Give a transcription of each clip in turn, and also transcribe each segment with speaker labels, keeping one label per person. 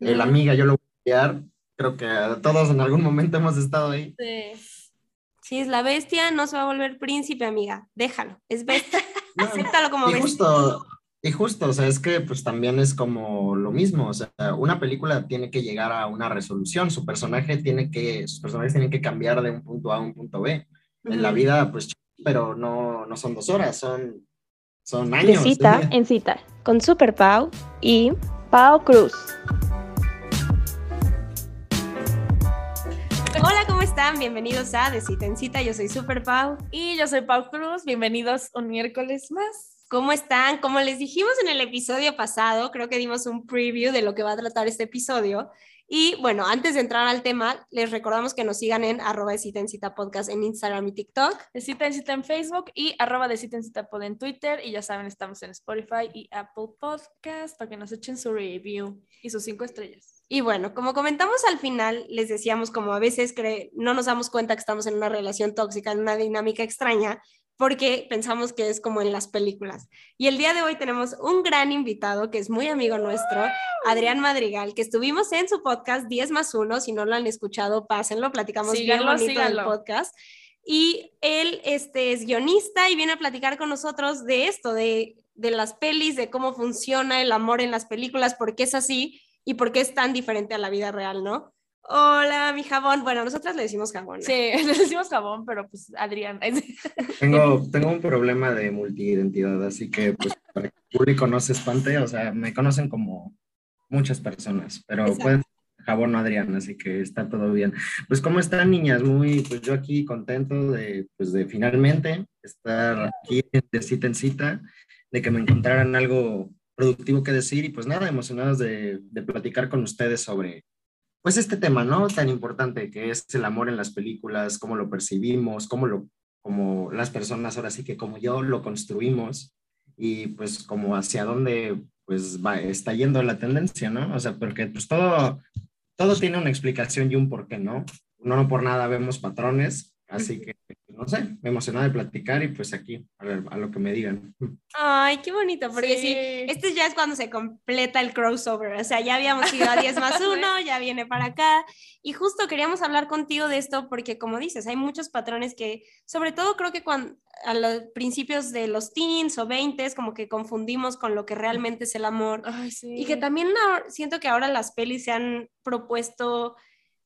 Speaker 1: el amiga, yo lo voy a enviar. Creo que todos en algún momento hemos estado ahí.
Speaker 2: Sí. Si es la bestia, no se va a volver príncipe, amiga. Déjalo, es bestia. Acéptalo como
Speaker 1: y
Speaker 2: bestia.
Speaker 1: Justo, y justo, o sea, es que pues también es como lo mismo, o sea, una película tiene que llegar a una resolución, su personaje tiene que, sus personajes tienen que cambiar de un punto A a un punto B. En la vida, pues, pero no, no son dos horas, son, son años.
Speaker 3: De cita en cita, con Super Pau y Pau Cruz.
Speaker 2: Están? Bienvenidos a De Cita en Cita. Yo soy Super Pau.
Speaker 4: Y yo soy Pau Cruz. Bienvenidos un miércoles más.
Speaker 2: ¿Cómo están? Como les dijimos en el episodio pasado, creo que dimos un preview de lo que va a tratar este episodio. Y bueno, antes de entrar al tema, les recordamos que nos sigan en arroba de cita en cita podcast en Instagram y TikTok.
Speaker 4: De cita en cita en Facebook y arroba de cita en cita pod en Twitter. Y ya saben, estamos en Spotify y Apple Podcast para que nos echen su review y sus cinco estrellas.
Speaker 2: Y bueno, como comentamos al final, les decíamos como a veces no nos damos cuenta que estamos en una relación tóxica, en una dinámica extraña, porque pensamos que es como en las películas. Y el día de hoy tenemos un gran invitado que es muy amigo nuestro, Adrián Madrigal, que estuvimos en su podcast 10 más 1, si no lo han escuchado, pásenlo, platicamos bien bonito del podcast. Y él este, es guionista y viene a platicar con nosotros de esto, de, de las pelis, de cómo funciona el amor en las películas, por qué es así y por qué es tan diferente a la vida real, ¿no? Hola, mi jabón. Bueno, nosotras le decimos jabón. ¿no?
Speaker 4: Sí, le decimos jabón, pero pues Adrián.
Speaker 1: Tengo, tengo un problema de multiidentidad, así que pues para que el público no se espante, o sea, me conocen como muchas personas, pero Exacto. pueden jabón Adrián, así que está todo bien. Pues, ¿cómo están, niñas? Muy, pues yo aquí contento de, pues, de finalmente estar aquí de cita en cita, de que me encontraran algo productivo que decir y pues nada, emocionados de, de platicar con ustedes sobre pues este tema, ¿no? Tan importante que es el amor en las películas, cómo lo percibimos, cómo lo, como las personas ahora sí que como yo lo construimos y pues como hacia dónde pues va, está yendo la tendencia, ¿no? O sea, porque pues todo, todo tiene una explicación y un porqué, ¿no? No, no por nada vemos patrones, así que no sé, me emocionado de platicar y pues aquí, a, ver, a lo que me digan.
Speaker 2: Ay, qué bonito, porque sí. sí. este ya es cuando se completa el crossover, o sea, ya habíamos ido a 10 más 1, ya viene para acá, y justo queríamos hablar contigo de esto porque como dices, hay muchos patrones que, sobre todo creo que cuando a los principios de los teens o 20 como que confundimos con lo que realmente es el amor,
Speaker 4: Ay, sí.
Speaker 2: y que también siento que ahora las pelis se han propuesto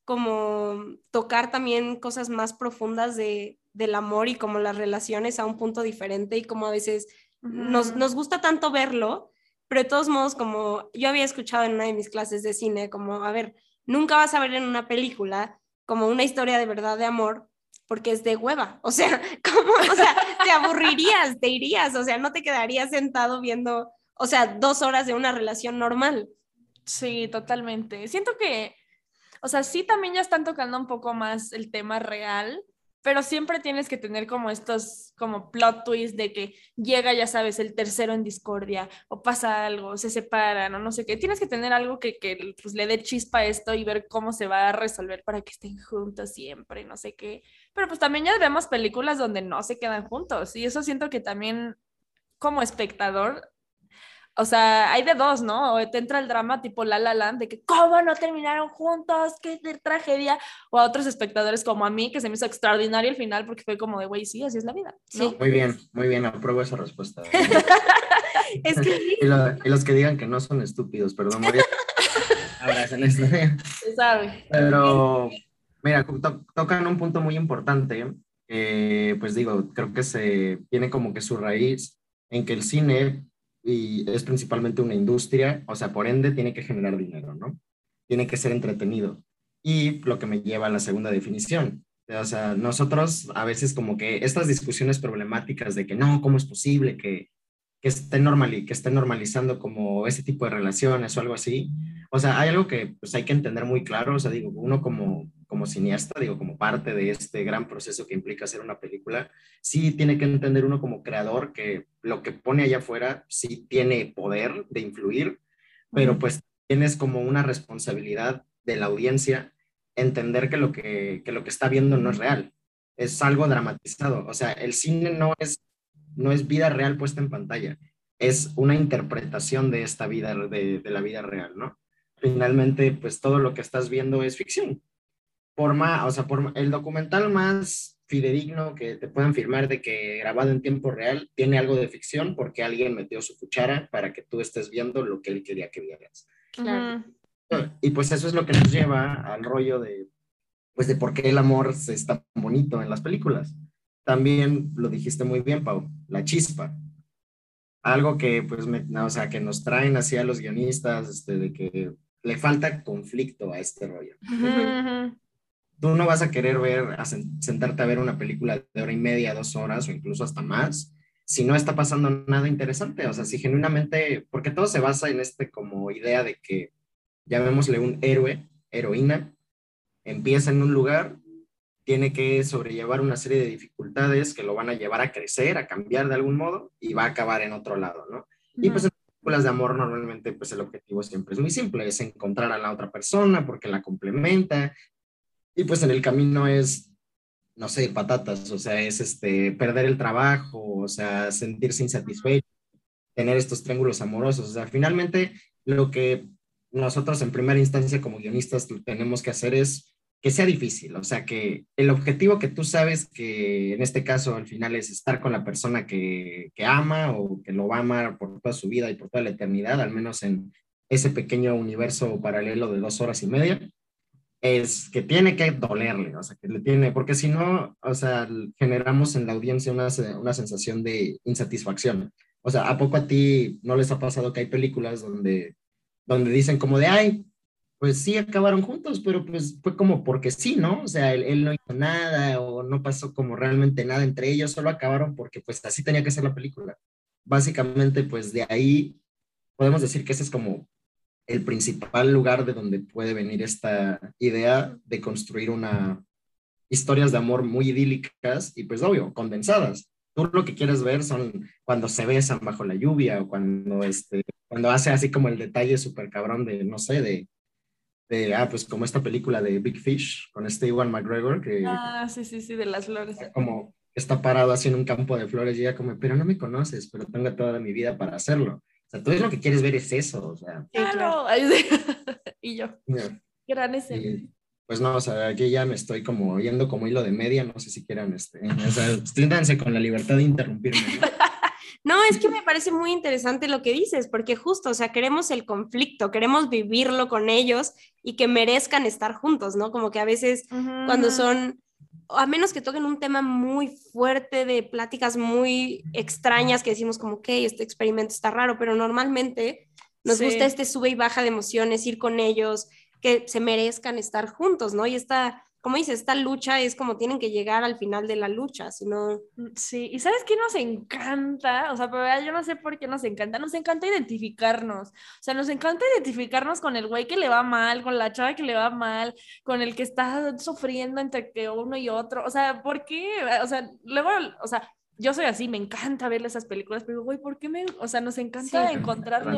Speaker 2: como tocar también cosas más profundas de, del amor y como las relaciones a un punto diferente y como a veces uh -huh. nos, nos, gusta tanto verlo, pero de todos modos como yo había escuchado en una de mis clases de cine, como, a ver, nunca vas a ver en una película como una historia de verdad de amor porque es de hueva, o sea, como, o sea, te aburrirías, te irías, o sea, no te quedarías sentado viendo, o sea, dos horas de una relación normal.
Speaker 4: Sí, totalmente. Siento que o sea, sí también ya están tocando un poco más el tema real, pero siempre tienes que tener como estos como plot twists de que llega, ya sabes, el tercero en discordia o pasa algo, se separan o no sé qué. Tienes que tener algo que, que pues, le dé chispa a esto y ver cómo se va a resolver para que estén juntos siempre, no sé qué. Pero pues también ya vemos películas donde no se quedan juntos y eso siento que también como espectador o sea, hay de dos, ¿no? O te entra el drama tipo La La Land, de que cómo no terminaron juntos, qué tragedia. O a otros espectadores como a mí, que se me hizo extraordinario el final porque fue como de, güey, sí, así es la vida. ¿no?
Speaker 1: Sí. Muy bien, muy bien, apruebo esa respuesta.
Speaker 2: es que...
Speaker 1: y, lo, y, los que digan que no son estúpidos, perdón, María. Abracen esto.
Speaker 4: Se sabe.
Speaker 1: Pero, mira, to tocan un punto muy importante. Eh, pues digo, creo que se tiene como que su raíz en que el cine y es principalmente una industria, o sea, por ende tiene que generar dinero, ¿no? Tiene que ser entretenido. Y lo que me lleva a la segunda definición. O sea, nosotros a veces como que estas discusiones problemáticas de que no, ¿cómo es posible que, que esté normal que esté normalizando como ese tipo de relaciones o algo así? O sea, hay algo que pues hay que entender muy claro, o sea, digo, uno como, como cineasta, digo, como parte de este gran proceso que implica hacer una película, sí tiene que entender uno como creador que lo que pone allá afuera sí tiene poder de influir, pero pues tienes como una responsabilidad de la audiencia entender que lo que, que lo que está viendo no es real, es algo dramatizado, o sea, el cine no es, no es vida real puesta en pantalla, es una interpretación de esta vida, de, de la vida real, ¿no? finalmente pues todo lo que estás viendo es ficción. Por más, o sea, por el documental más fidedigno que te puedan firmar de que grabado en tiempo real tiene algo de ficción porque alguien metió su cuchara para que tú estés viendo lo que él quería que vieras.
Speaker 2: Claro.
Speaker 1: Y pues eso es lo que nos lleva al rollo de, pues de por qué el amor se está bonito en las películas. También lo dijiste muy bien, Pau, la chispa. Algo que, pues, o sea, que nos traen así a los guionistas, este, de que le falta conflicto a este rollo. Tú no vas a querer ver, a sentarte a ver una película de hora y media, dos horas o incluso hasta más, si no está pasando nada interesante. O sea, si genuinamente, porque todo se basa en este como idea de que, llamémosle un héroe, heroína, empieza en un lugar, tiene que sobrellevar una serie de dificultades que lo van a llevar a crecer, a cambiar de algún modo y va a acabar en otro lado, ¿no? Y pues en películas de amor normalmente pues el objetivo siempre es muy simple, es encontrar a la otra persona porque la complementa y pues en el camino es, no sé, patatas, o sea, es este, perder el trabajo, o sea, sentirse insatisfecho, tener estos triángulos amorosos, o sea, finalmente lo que nosotros en primera instancia como guionistas tenemos que hacer es que sea difícil, o sea, que el objetivo que tú sabes que en este caso al final es estar con la persona que, que, ama o que lo va a amar por toda su vida y por toda la eternidad, al menos en ese pequeño universo paralelo de dos horas y media, es que tiene que dolerle, o sea, que le tiene, porque si no, o sea, generamos en la audiencia una, una sensación de insatisfacción. O sea, ¿a poco a ti no les ha pasado que hay películas donde, donde dicen como de, ay, pues sí acabaron juntos, pero pues fue como porque sí, ¿no? O sea, él, no hizo nada o no pasó como realmente nada entre ellos, solo acabaron porque pues así tenía que ser la película. Básicamente, pues de ahí podemos decir que ese es como el principal lugar de donde puede venir esta idea de construir una historias de amor muy idílicas y pues obvio, condensadas. Tú lo que quieres ver son cuando se besan bajo la lluvia o cuando, este, cuando hace así como el detalle súper cabrón de, no sé, de ah, pues como esta película de Big Fish con este Iwan McGregor, que...
Speaker 4: Ah, sí, sí, sí, de las flores.
Speaker 1: Como está parado así en un campo de flores y ella como, pero no me conoces, pero tengo toda mi vida para hacerlo. O sea, tú es lo que quieres ver es eso, o sea.
Speaker 4: Claro, y yo. Gran escena.
Speaker 1: pues no, o sea, aquí ya me estoy como yendo como hilo de media, no sé si quieran, este, o sea, con la libertad de interrumpirme.
Speaker 2: No, es que me parece muy interesante lo que dices, porque justo, o sea, queremos el conflicto, queremos vivirlo con ellos y que merezcan estar juntos, ¿no? Como que a veces cuando son, a menos que toquen un tema muy fuerte de pláticas muy extrañas que decimos como, ok, este experimento está raro, pero normalmente nos gusta este sube y baja de emociones, ir con ellos, que se merezcan estar juntos, ¿no? Y esta como dices, esta lucha es como tienen que llegar al final de la lucha, si no...
Speaker 4: Mm, sí, y ¿sabes qué nos encanta? O sea, pero yo no sé por qué nos encanta, nos encanta identificarnos, o sea, nos encanta identificarnos con el güey que le va mal, con la chava que le va mal, con el que está sufriendo entre que uno y otro, o sea, ¿por qué? O sea, luego, o sea, yo soy así, me encanta ver esas películas, pero güey, ¿por qué me, o sea, nos encanta sí, encontrarlo?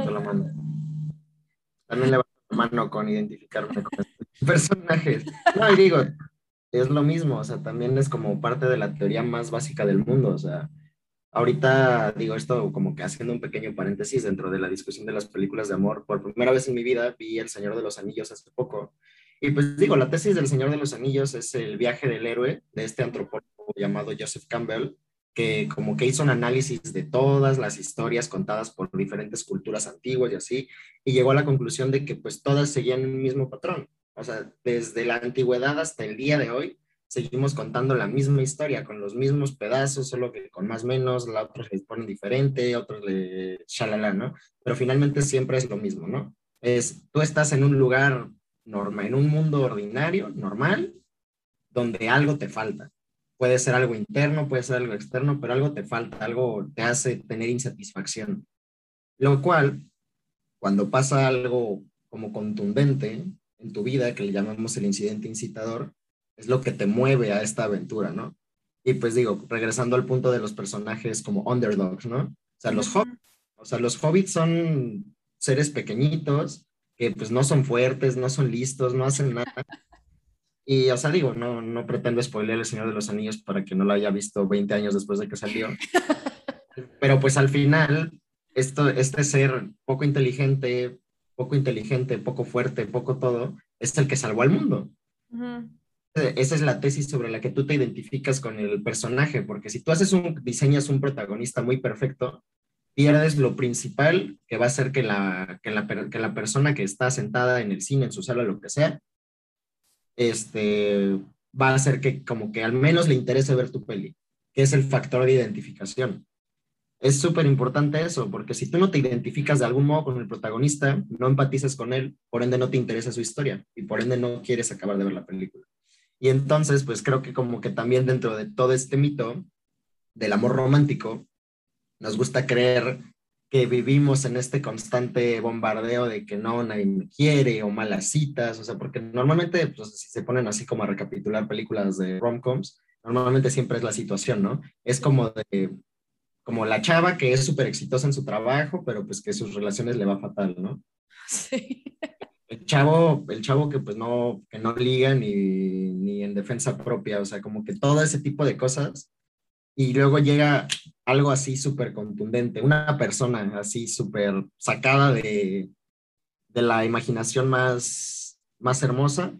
Speaker 1: También le va la mano con identificarme con personajes. No, y digo, es lo mismo, o sea, también es como parte de la teoría más básica del mundo, o sea, ahorita digo esto como que haciendo un pequeño paréntesis dentro de la discusión de las películas de amor, por primera vez en mi vida vi El Señor de los Anillos hace poco, y pues digo, la tesis del Señor de los Anillos es el viaje del héroe de este antropólogo llamado Joseph Campbell, que como que hizo un análisis de todas las historias contadas por diferentes culturas antiguas y así, y llegó a la conclusión de que pues todas seguían un mismo patrón. O sea, desde la antigüedad hasta el día de hoy, seguimos contando la misma historia, con los mismos pedazos, solo que con más menos, la otros le ponen diferente, otros le shalala, ¿no? Pero finalmente siempre es lo mismo, ¿no? Es, tú estás en un lugar normal, en un mundo ordinario, normal, donde algo te falta. Puede ser algo interno, puede ser algo externo, pero algo te falta, algo te hace tener insatisfacción. Lo cual, cuando pasa algo como contundente, en tu vida, que le llamamos el incidente incitador, es lo que te mueve a esta aventura, ¿no? Y pues digo, regresando al punto de los personajes como underdogs, ¿no? O sea, los hobbits, o sea, los hobbits son seres pequeñitos que pues no son fuertes, no son listos, no hacen nada. Y, o sea, digo, no, no pretendo spoiler El Señor de los Anillos para que no lo haya visto 20 años después de que salió. Pero pues al final, esto, este ser poco inteligente, poco inteligente, poco fuerte, poco todo, es el que salvó al mundo.
Speaker 4: Ujú.
Speaker 1: Esa es la tesis sobre la que tú te identificas con el personaje, porque si tú haces un, diseñas un protagonista muy perfecto, pierdes lo principal que va a hacer que la, que la, que la persona que está sentada en el cine, en su sala, lo que sea, este, va a hacer que como que al menos le interese ver tu peli, que es el factor de identificación. Es súper importante eso, porque si tú no te identificas de algún modo con el protagonista, no empatizas con él, por ende no te interesa su historia y por ende no quieres acabar de ver la película. Y entonces, pues creo que como que también dentro de todo este mito del amor romántico, nos gusta creer que vivimos en este constante bombardeo de que no, nadie me quiere o malas citas, o sea, porque normalmente, pues si se ponen así como a recapitular películas de rom-coms, normalmente siempre es la situación, ¿no? Es como de, como la chava que es súper exitosa en su trabajo, pero pues que sus relaciones le va fatal, ¿no?
Speaker 4: Sí.
Speaker 1: El chavo, el chavo que pues no, que no liga ni, ni en defensa propia, o sea, como que todo ese tipo de cosas. Y luego llega algo así súper contundente, una persona así súper sacada de, de la imaginación más, más hermosa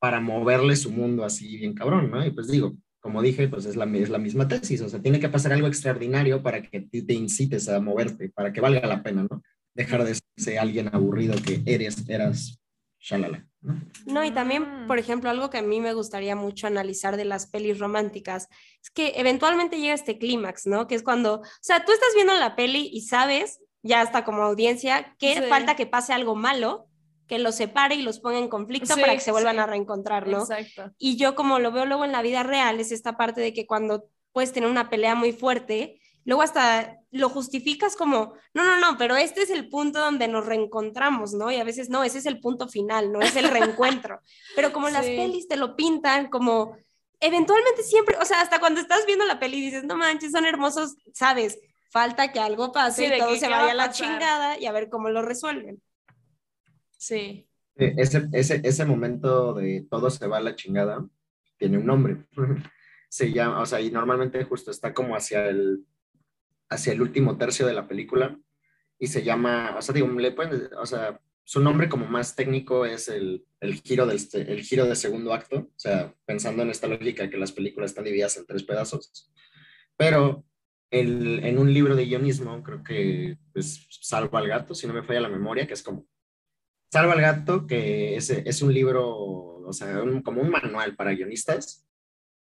Speaker 1: para moverle su mundo así bien cabrón, ¿no? Y pues digo, como dije, pues es la, es la misma tesis, o sea, tiene que pasar algo extraordinario para que tú te incites a moverte, para que valga la pena, ¿no? Dejar de ser alguien aburrido que eres, eras, shalala, ¿no?
Speaker 2: No, y también,
Speaker 4: Mm.
Speaker 2: por ejemplo, algo que a mí me gustaría mucho analizar de las pelis románticas es que eventualmente llega este clímax, ¿no? Que es cuando, o sea, tú estás viendo la peli y sabes, ya hasta como audiencia, que
Speaker 4: Sí.
Speaker 2: falta que pase algo malo, que los separe y los ponga en conflicto
Speaker 4: Sí,
Speaker 2: para que se vuelvan
Speaker 4: sí.
Speaker 2: a reencontrar, ¿no?
Speaker 4: Exacto.
Speaker 2: Y yo como lo veo luego en la vida real, es esta parte de que cuando puedes tener una pelea muy fuerte, luego hasta lo justificas como, no, no, no, pero este es el punto donde nos reencontramos, ¿no? Y a veces no, ese es el punto final, no es el reencuentro. Pero como las pelis te lo pintan como, eventualmente siempre, o sea, hasta cuando estás viendo la peli dices, no manches, son hermosos, sabes, falta que algo pase
Speaker 4: Sí,
Speaker 2: y todo se
Speaker 4: ¿qué
Speaker 2: vaya
Speaker 4: va
Speaker 2: a la chingada y a ver cómo lo resuelven.
Speaker 4: Sí.
Speaker 1: Eh, Ese, ese, ese momento de todo se va a la chingada tiene un nombre. Se llama, o sea, y normalmente justo está como hacia el, hacia el último tercio de la película y se llama, o sea, digo, le pueden, o sea, su nombre como más técnico es el, el giro del, el giro de segundo acto, o sea, pensando en esta lógica que las películas están divididas en tres pedazos. Pero el, en un libro de guionismo, creo que pues, Salva al gato, si no me falla la memoria, que es como Salva al gato, que es, es un libro, o sea, un- como un manual para guionistas.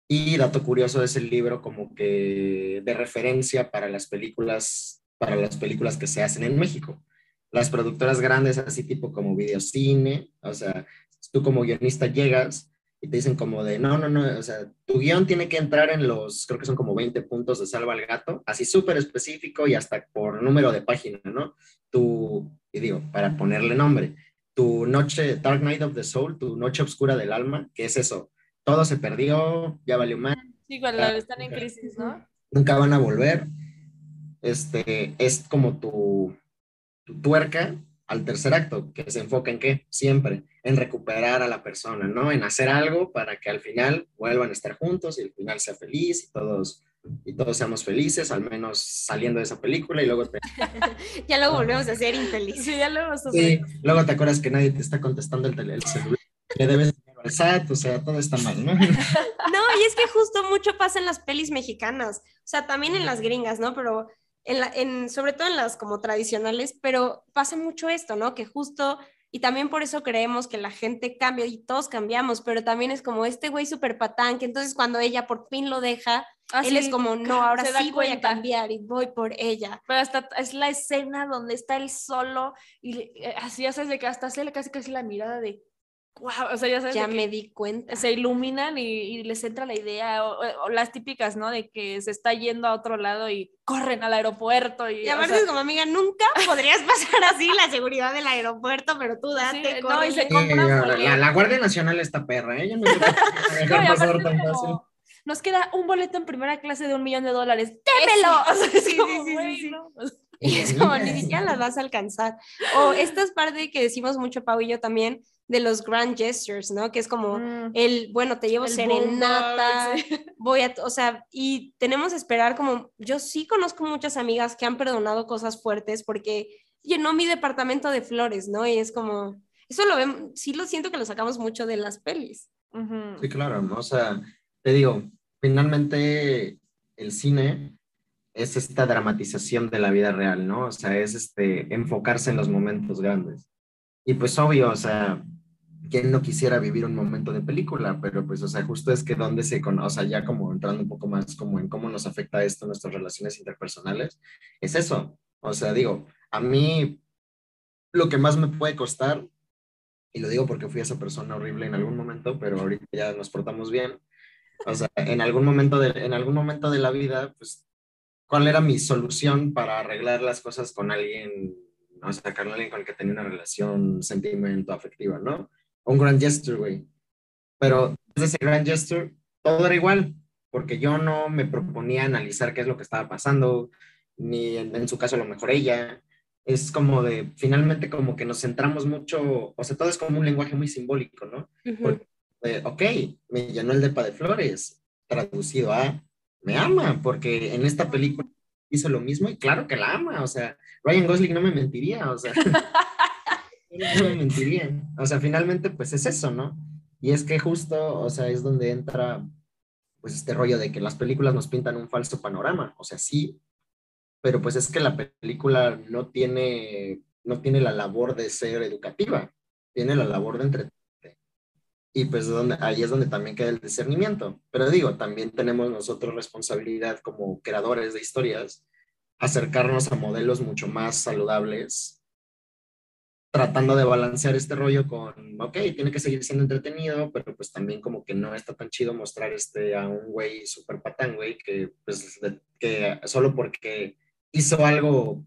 Speaker 1: Y dato curioso es el libro como que de referencia para las películas, para las películas que se hacen en México. Las productoras grandes, así tipo como videocine, o sea, tú como guionista llegas y te dicen como de, no, no, no, o sea, tu guion tiene que entrar en los, creo que son como 20 puntos de Salva al Gato, así súper específico y hasta por número de página, ¿no? Tu, y digo, para ponerle nombre, tu noche, Dark Night of the Soul, tu noche oscura del alma, que es eso, todo se perdió, ya valió más,
Speaker 4: Sí, cuando están en crisis, ¿no?
Speaker 1: nunca van a volver, este, es como tu, tu tuerca al tercer acto, que se enfoca en qué? Siempre, en recuperar a la persona, ¿no? En hacer algo para que al final vuelvan a estar juntos y el final sea feliz y todos, y todos seamos felices, al menos saliendo de esa película y luego te,
Speaker 2: Ya luego volvemos a ser infelices.
Speaker 4: Sí, ya luego
Speaker 1: sí, luego te acuerdas que nadie te está contestando el, tele- el celular, le debes al SAT, o sea, todo está mal, ¿no?
Speaker 2: No, y es que justo mucho pasa en las pelis mexicanas, o sea, también en las gringas, ¿no? Pero en la, en, sobre todo en las como tradicionales, pero pasa mucho esto, ¿no? Que justo, y también por eso creemos que la gente cambia y todos cambiamos, pero también es como este güey súper patán, que entonces cuando ella por fin lo deja, él es como, no, ahora sí voy a cambiar y voy por ella.
Speaker 4: Pero hasta es la escena donde está él solo y eh, así sabes de que hasta hace casi casi la mirada de wow, o sea, ya sabes
Speaker 2: Ya me di cuenta.
Speaker 4: se iluminan y, y les entra la idea o, o- o las típicas, ¿no? De que se está yendo a otro lado y corren al aeropuerto y,
Speaker 2: Y
Speaker 4: o
Speaker 2: aparte
Speaker 4: sea,
Speaker 2: es como amiga, nunca podrías pasar así la seguridad del aeropuerto, pero tú date,
Speaker 4: Sí, no, y se
Speaker 1: Sí,
Speaker 4: compra
Speaker 1: la,
Speaker 4: boleto.
Speaker 1: la- la Guardia Nacional está perra, ¿eh? Yo no dejar pasar tan
Speaker 4: como,
Speaker 1: fácil.
Speaker 4: Nos queda un boleto en primera clase de un millón de dólares. ¡Démelo! O sea, es
Speaker 2: Sí,
Speaker 4: como,
Speaker 2: sí, sí,
Speaker 4: güey,
Speaker 2: sí.
Speaker 4: ¿no?
Speaker 2: Y es como, ni siquiera las vas a alcanzar. O esta es parte que decimos mucho, Pau y yo también, de los grand gestures, ¿no? Que es como
Speaker 4: Mm,
Speaker 2: el, bueno, te llevo
Speaker 4: el
Speaker 2: serenata,
Speaker 4: sí.
Speaker 2: voy a, o sea, y tenemos que esperar como, yo sí conozco muchas amigas que han perdonado cosas fuertes porque llenó mi departamento de flores, ¿no? Y es como, eso lo vemos, sí lo siento que lo sacamos mucho de las pelis.
Speaker 1: Sí, claro, ¿no? O sea, te digo, finalmente el cine es esta dramatización de la vida real, ¿no? O sea, es este, enfocarse en los momentos grandes. Y pues obvio, o sea, ¿quién no quisiera vivir un momento de película? Pero pues, o sea, justo es que donde se conoce, o sea, ya como entrando un poco más como en cómo nos afecta esto nuestras relaciones interpersonales, es eso. O sea, digo, a mí lo que más me puede costar, y lo digo porque fui esa persona horrible en algún momento, pero ahorita ya nos portamos bien. O sea, en algún momento de, en algún momento de la vida, pues, ¿cuál era mi solución para arreglar las cosas con alguien, o sea, con alguien con el que tenía una relación sentimiento afectiva, ¿no? Un grand gesture, güey. Pero desde ese grand gesture, todo era igual, porque yo no me proponía analizar qué es lo que estaba pasando, ni en, su caso a lo mejor ella. Es como de, finalmente como que nos centramos mucho, o sea, todo es como un lenguaje muy simbólico, ¿no? ok, me llenó el depa de flores, traducido a, me ama, porque en esta película hizo lo mismo y claro que la ama, o sea, Ryan Gosling no me mentiría, o sea. no me. O sea, finalmente, pues es eso, ¿no? Y es que justo, o sea, es donde entra, pues este rollo de que las películas nos pintan un falso panorama. O sea, sí, pero pues es que la película no tiene, no tiene la labor de ser educativa, tiene la labor de entretenerte. Y pues donde, ahí es donde también queda el discernimiento. Pero digo, también tenemos nosotros responsabilidad como creadores de historias, acercarnos a modelos mucho más saludables tratando de balancear este rollo con, ok, tiene que seguir siendo entretenido, pero pues también como que no está tan chido mostrar este a un güey super patán, güey, que pues que solo porque hizo algo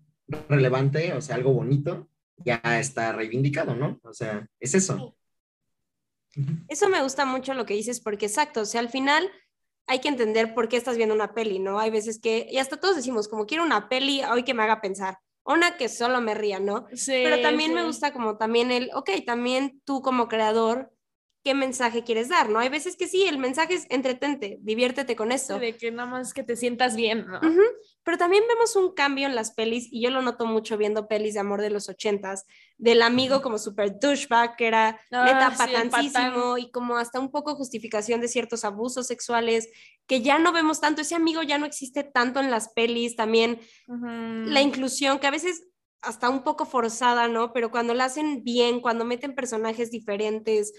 Speaker 1: relevante, o sea, algo bonito, ya está reivindicado, ¿no? O sea, es eso.
Speaker 2: Eso me gusta mucho lo que dices, porque exacto, o sea, al final hay que entender por qué estás viendo una peli, ¿no? Hay veces que, y hasta todos decimos, como quiero una peli hoy que me haga pensar una que solo me ría, ¿no? Sí, Pero también me gusta como también el, ok, también tú como creador, ¿qué mensaje quieres dar, no? Hay veces que sí, el mensaje es entretente, diviértete con eso.
Speaker 4: De que nada más que te sientas bien, ¿no?
Speaker 2: Pero también vemos un cambio en las pelis, y yo lo noto mucho viendo pelis de amor de los ochentas, del amigo como super douchebag, que era ah, neta patancísimo, y como hasta un poco justificación de ciertos abusos sexuales, que ya no vemos tanto, ese amigo ya no existe tanto en las pelis, también la inclusión, que a veces hasta un poco forzada, ¿no? Pero cuando la hacen bien, cuando meten personajes diferentes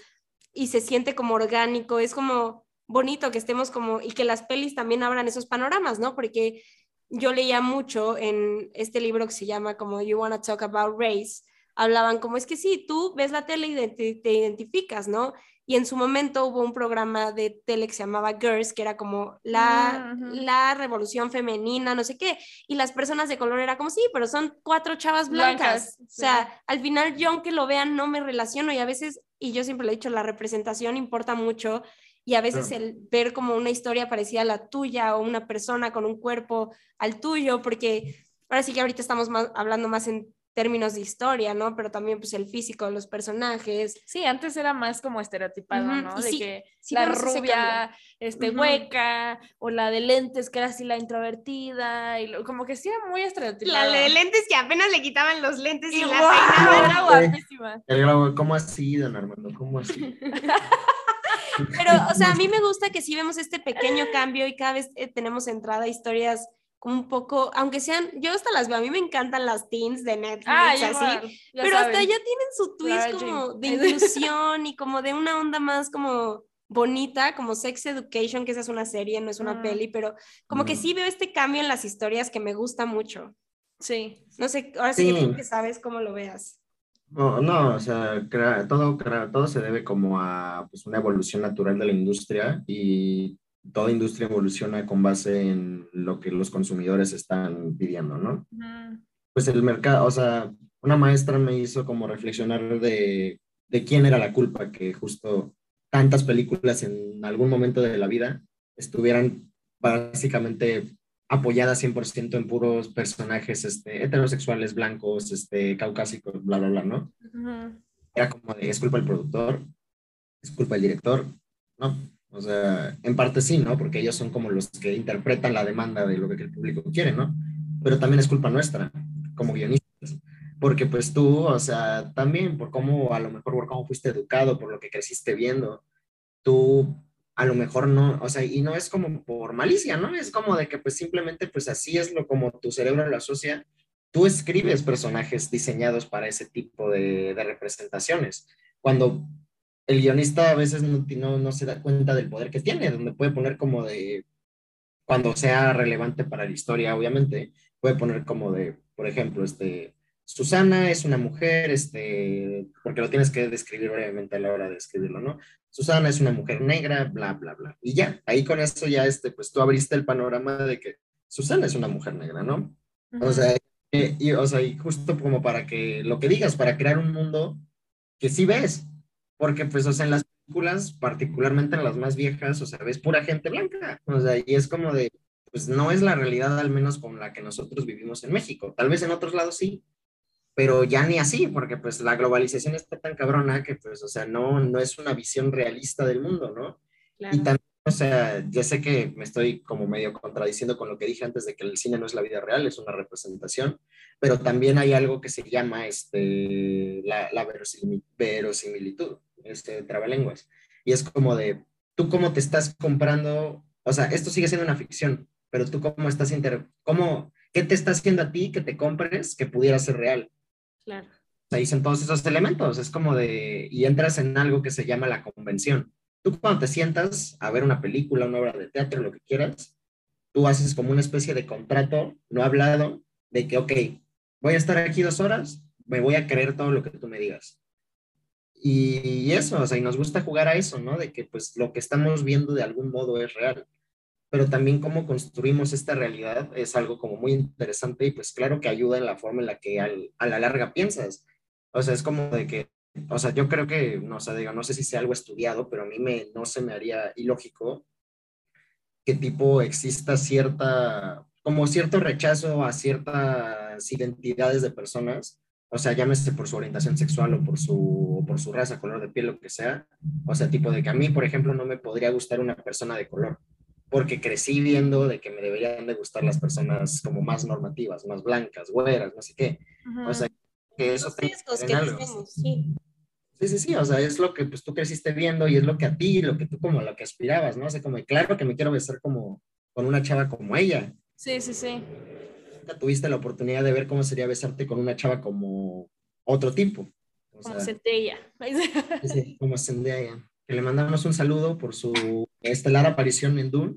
Speaker 2: y se siente como orgánico, es como bonito que estemos como, y que las pelis también abran esos panoramas, ¿no? Porque yo leía mucho en este libro que se llama como You Wanna Talk About Race, hablaban como es que sí, tú ves la tele y te, identificas, ¿no? Y en su momento hubo un programa de tele que se llamaba Girls, que era como la, la revolución femenina, no sé qué, y las personas de color era como, sí, pero son cuatro chavas blancas. O sea, al final yo aunque lo vean no me relaciono y a veces, y yo siempre lo he dicho, la representación importa mucho y a veces el ver como una historia parecida a la tuya o una persona con un cuerpo al tuyo, porque ahora sí que ahorita estamos hablando más en términos de historia, ¿no? Pero también pues el físico de los personajes.
Speaker 4: Sí, antes era más como estereotipado, ¿no? de que la rubia, este, hueca, o la de lentes que era así la introvertida, y como que sí era muy estereotipado.
Speaker 2: La de lentes que apenas le quitaban los lentes y, la peinaban.
Speaker 4: Era guapísima.
Speaker 1: ¿Cómo así, don Armando? ¿Cómo así?
Speaker 2: Pero, o sea, a mí me gusta que sí vemos este pequeño cambio y cada vez eh, tenemos entrada a historias como un poco, aunque sean, yo hasta las veo, a mí me encantan las teens de Netflix, ah, así, pero hasta ya tienen su twist como de inclusión y como de una onda más como bonita, como Sex Education, que esa es una serie, no es una mm. peli, pero como que mm. sí veo este cambio en las historias que me gusta mucho.
Speaker 4: Sí.
Speaker 2: No sé, ahora sí, que sabes cómo lo veas.
Speaker 1: No, no, o sea, todo, todo se debe como a pues, una evolución natural de la industria y toda industria evoluciona con base en lo que los consumidores están pidiendo, ¿no? Pues el mercado, o sea, una maestra me hizo como reflexionar de, de quién era la culpa que justo tantas películas en algún momento de la vida estuvieran básicamente apoyada 100% en puros personajes este, heterosexuales, blancos, este, caucásicos, bla, bla, bla, ¿no? Era como de, es culpa del productor, es culpa del director, ¿no? O sea, en parte sí, ¿no? Porque ellos son como los que interpretan la demanda de lo que el público quiere, ¿no? Pero también es culpa nuestra, como guionistas. porque pues tú, o sea, también por cómo, a lo mejor por cómo fuiste educado, por lo que creciste viendo, tú a lo mejor no, o sea, y no es como por malicia, ¿no? Es como de que pues simplemente pues así es lo como tu cerebro lo asocia. Tú escribes personajes diseñados para ese tipo de, de representaciones. Cuando el guionista a veces no, no, no, se da cuenta del poder que tiene, donde puede poner como de, cuando sea relevante para la historia, obviamente, puede poner como de, por ejemplo, este, Susana es una mujer, este, porque lo tienes que describir brevemente a la hora de escribirlo, ¿no? Susana es una mujer negra, bla, bla, bla. Y ya, ahí con eso ya, este, pues tú abriste el panorama de que Susana es una mujer negra, ¿no? O sea, y, o sea, y justo como para que lo que digas, para crear un mundo que sí ves, porque pues, o sea, en las películas, particularmente en las más viejas, o sea, ves pura gente blanca, o sea, y es como de, pues no es la realidad al menos con la que nosotros vivimos en México, tal vez en otros lados sí, pero ya ni así, porque pues la globalización está tan cabrona que pues, o sea, no, no es una visión realista del mundo, ¿no? Y también, o sea, ya sé que me estoy como medio contradiciendo con lo que dije antes de que el cine no es la vida real, es una representación, pero también hay algo que se llama este, la, la verosimilitud, este, trabalenguas, y es como de, tú cómo te estás comprando, o sea, esto sigue siendo una ficción, pero tú cómo estás, inter cómo, ¿qué te está haciendo a ti que te compres que pudiera ser real?
Speaker 2: Claro.
Speaker 1: Ahí son todos esos elementos, es como de, y entras en algo que se llama la convención. Tú cuando te sientas a ver una película, una obra de teatro, lo que quieras, tú haces como una especie de contrato no hablado de que, ok, voy a estar aquí dos horas, me voy a creer todo lo que tú me digas. Y eso, o sea, y nos gusta jugar a eso, ¿no? De que pues lo que estamos viendo de algún modo es real pero también cómo construimos esta realidad es algo como muy interesante y pues claro que ayuda en la forma en la que a la larga piensas. O sea, es como de que, o sea, yo creo que, no sé, digo, no sé si sea algo estudiado, pero a mí me, no se me haría ilógico que tipo exista cierta, como cierto rechazo a ciertas identidades de personas, o sea, llámese por su orientación sexual o por su, o por su raza, color de piel, lo que sea, o sea, tipo de que a mí, por ejemplo, no me podría gustar una persona de color porque crecí viendo de que me deberían de gustar las personas como más normativas, más blancas, güeras, no sé qué. O sea, que eso te que algo. sí. Sí, sí, sí, o sea, es lo que pues tú creciste viendo y es lo que a ti, lo que tú como lo que aspirabas, ¿no? O sea, como claro que me quiero besar como con una chava como ella.
Speaker 4: Sí, sí, sí.
Speaker 1: Nunca tuviste la oportunidad de ver cómo sería besarte con una chava como otro tipo.
Speaker 4: como Zendaya.
Speaker 1: Sí, sí, como Zendaya le mandamos un saludo por su estelar aparición en Dune.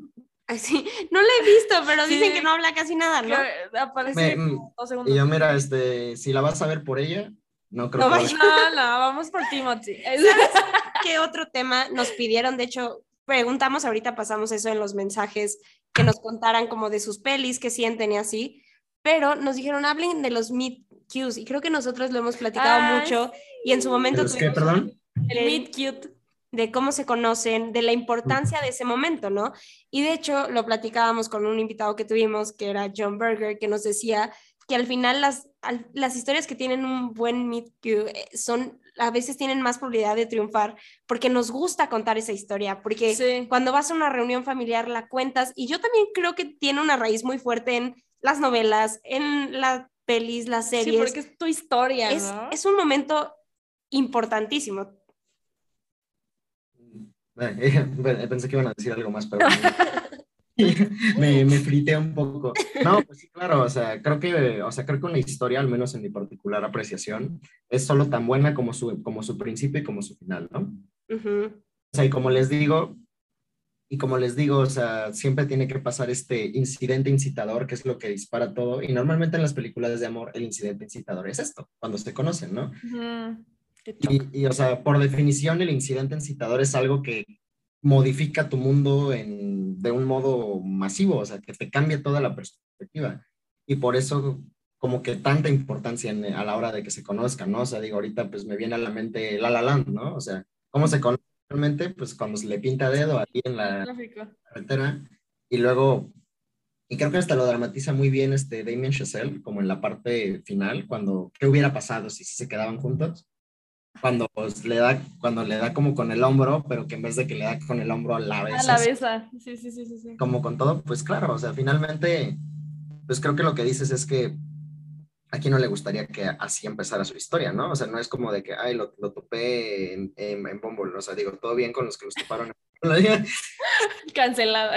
Speaker 2: Sí, no la he visto, pero dicen que no habla casi nada, ¿no?
Speaker 4: aparece
Speaker 1: mm, dos segundos. Y yo, mira, este, si la vas a ver por ella, no creo
Speaker 4: no, que... No, no, vamos por Timothy.
Speaker 2: qué otro tema nos pidieron? De hecho, preguntamos ahorita, pasamos eso en los mensajes, que nos contaran como de sus pelis, qué sienten y así, pero nos dijeron, hablen de los meet cute, y creo que nosotros lo hemos platicado mucho, y en su momento...
Speaker 1: ¿Es que, perdón?
Speaker 4: El meet cute
Speaker 2: de cómo se conocen, de la importancia de ese momento, ¿no? Y de hecho lo platicábamos con un invitado que tuvimos, que era John Berger, que nos decía que al final las, las historias que tienen un buen meet cute eh, son a veces tienen más probabilidad de triunfar porque nos gusta contar esa historia, porque cuando vas a una reunión familiar la cuentas y yo también creo que tiene una raíz muy fuerte en las novelas, en las pelis, las series.
Speaker 4: Sí, porque es tu historia,
Speaker 2: es, es un momento importantísimo.
Speaker 1: Pensé que iban a decir algo más, pero me, me frité un poco. No, pues sí, claro, o sea, creo que, o sea, creo que una historia, al menos en mi particular apreciación, es solo tan buena como su, como su principio y como su final, ¿no? O sea, y como les digo, y como les digo, o sea, siempre tiene que pasar este incidente incitador, que es lo que dispara todo, y normalmente en las películas de amor, el incidente incitador es esto, cuando se conocen, ¿no? Y, o sea, por definición, el incidente incitador es algo que modifica tu mundo en, de un modo masivo, o sea, que te cambia toda la perspectiva. Y por eso, como que tanta importancia a la hora de que se conozcan, ¿no? O sea, digo, ahorita pues me viene a la mente La La Land, ¿no? O sea, ¿cómo se conoce realmente? Pues cuando se le pinta dedo ahí en la carretera y luego, y creo que hasta lo dramatiza muy bien este Damien Chazelle, como en la parte final, cuando, ¿qué hubiera pasado si se quedaban juntos? Cuando pues, le da cuando le da como con el hombro, pero que en vez de que le da con el hombro a la
Speaker 4: besa. A la besa, sí, sí, sí, sí.
Speaker 1: Como con todo, pues claro, o sea, finalmente, pues creo que lo que dices es que ¿a quién no le gustaría que así empezara su historia, no? O sea, no es como de que, ay, lo, lo topé en, en, en Bumble, o sea, digo, todo bien con los que los toparon.
Speaker 4: Cancelado.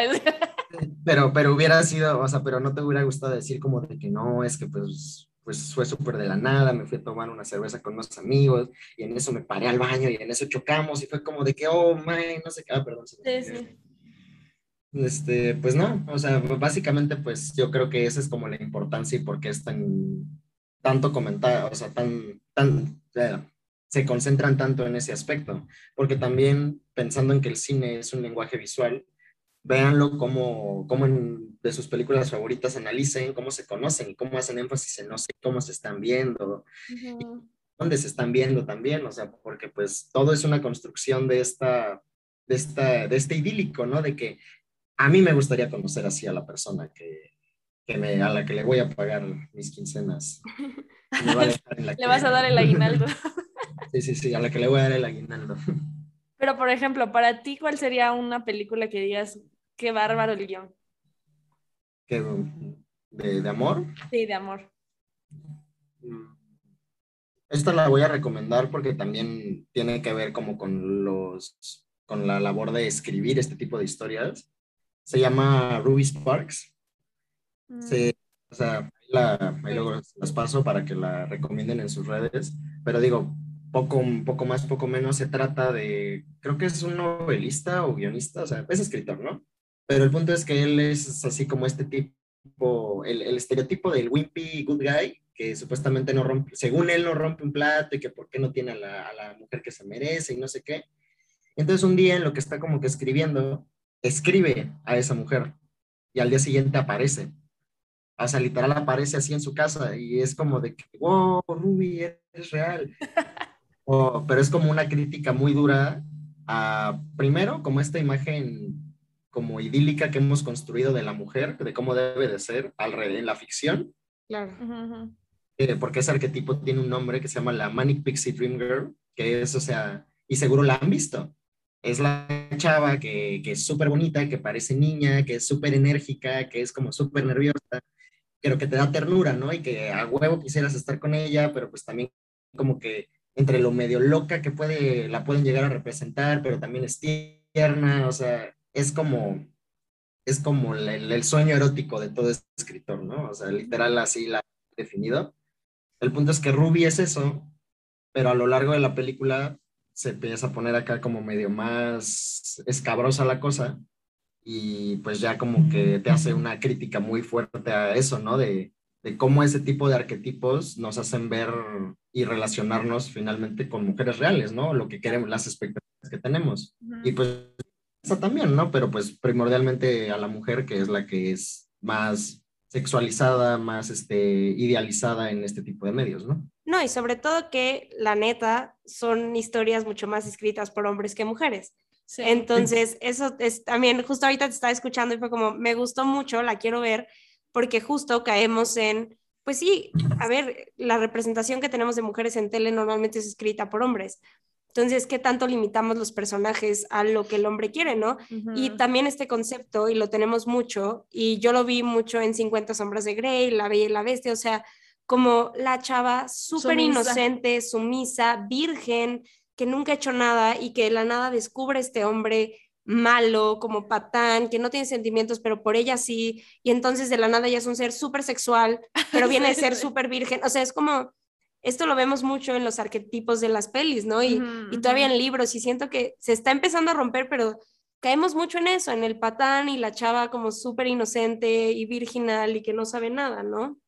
Speaker 1: pero, pero hubiera sido, o sea, pero no te hubiera gustado decir como de que no, es que pues, pues fue súper de la nada, me fui a tomar una cerveza con unos amigos y en eso me paré al baño y en eso chocamos y fue como de que, oh, man, no sé qué, ah, perdón.
Speaker 4: Sí, sí.
Speaker 1: Este, pues no, o sea, básicamente pues yo creo que esa es como la importancia y por qué es tan, tanto comentar, o sea, tan, tan, se concentran tanto en ese aspecto, porque también pensando en que el cine es un lenguaje visual, véanlo como, como en, de sus películas favoritas analicen cómo se conocen y cómo hacen énfasis en no sé cómo se están viendo, dónde se están viendo también, o sea, porque pues todo es una construcción de esta, de esta, de este idílico, ¿no? De que a mí me gustaría conocer así a la persona que, que me, a la que le voy a pagar mis quincenas. Me va a dejar en la
Speaker 4: Le vas a dar el aguinaldo.
Speaker 1: Sí, sí, sí, a la que le voy a dar el aguinaldo.
Speaker 4: Pero, por ejemplo, para ti, ¿cuál sería una película que digas, qué bárbaro el guion?
Speaker 1: ¿Qué, de, de amor.
Speaker 4: Sí, de amor.
Speaker 1: Mm. Esta la voy a recomendar porque también tiene que ver como con los con la labor de escribir este tipo de historias. Se llama Ruby Sparks.
Speaker 4: Mm.
Speaker 1: Sí, o sea, ahí, la- ahí luego las paso para que la recomienden en sus redes. Pero digo, poco, poco más, poco menos se trata de, creo que es un novelista o guionista, o sea, es escritor, ¿no? Pero el punto es que él es así como este tipo, el, el estereotipo del wimpy good guy, que supuestamente no rompe, según él no rompe un plato y que por qué no tiene a la, a la mujer que se merece y no sé qué. Entonces un día en lo que está como que escribiendo, escribe a esa mujer y al día siguiente aparece. O sea, literal aparece así en su casa y es como de que, wow, Ruby, eres real. O- pero es como una crítica muy dura a, primero, como esta imagen como idílica que hemos construido de la mujer, de cómo debe de ser alrededor en la ficción,
Speaker 2: Claro.
Speaker 4: Ujú, ujú.
Speaker 1: eh, porque ese arquetipo tiene un nombre que se llama la Manic Pixie Dream Girl, que es, o sea, y seguro la han visto. Es la chava que, que es súper bonita, que parece niña, que es súper enérgica, que es como súper nerviosa, pero que te da ternura, ¿no? Y que a huevo quisieras estar con ella, pero pues también como que entre lo medio loca que puede, la pueden llegar a representar, pero también es tierna, o sea, es como, es como el, sueño erótico de todo escritor, ¿no? O sea, literal así la he definido. El punto es que Ruby es eso, pero a lo largo de la película se empieza a poner acá como medio más escabrosa la cosa y pues ya como que te hace una crítica muy fuerte a eso, ¿no? De, de cómo ese tipo de arquetipos nos hacen ver y relacionarnos finalmente con mujeres reales, ¿no? Lo que queremos, las expectativas que tenemos. Y pues también, ¿no? Pero pues primordialmente a la mujer, que es la que es más sexualizada, más este, idealizada en este tipo de medios, ¿no?
Speaker 2: No, y sobre todo que la neta son historias mucho más escritas por hombres que mujeres.
Speaker 4: Sí.
Speaker 2: Entonces, eso es también, justo ahorita te estaba escuchando y fue como, me gustó mucho, la quiero ver, porque justo caemos en, pues sí, a ver, la representación que tenemos de mujeres en tele normalmente es escrita por hombres. Entonces, ¿qué tanto limitamos los personajes a lo que el hombre quiere, no? Y también este concepto, y lo tenemos mucho, y yo lo vi mucho en 50 sombras de Grey, La Bella y la Bestia, o sea, como la chava súper inocente, sumisa, virgen, que nunca ha hecho nada y que de la nada descubre este hombre malo, como patán, que no tiene sentimientos, pero por ella sí, y entonces de la nada ella es un ser súper sexual, pero viene
Speaker 4: Sí,
Speaker 2: ser súper virgen, o sea, es como, esto lo vemos mucho en los arquetipos de las pelis, ¿no? Y,
Speaker 4: Ujú,
Speaker 2: y todavía
Speaker 4: ujú.
Speaker 2: en libros, y siento que se está empezando a romper, pero caemos mucho en eso, en el patán y la chava como súper inocente y virginal y que no sabe nada, ¿no?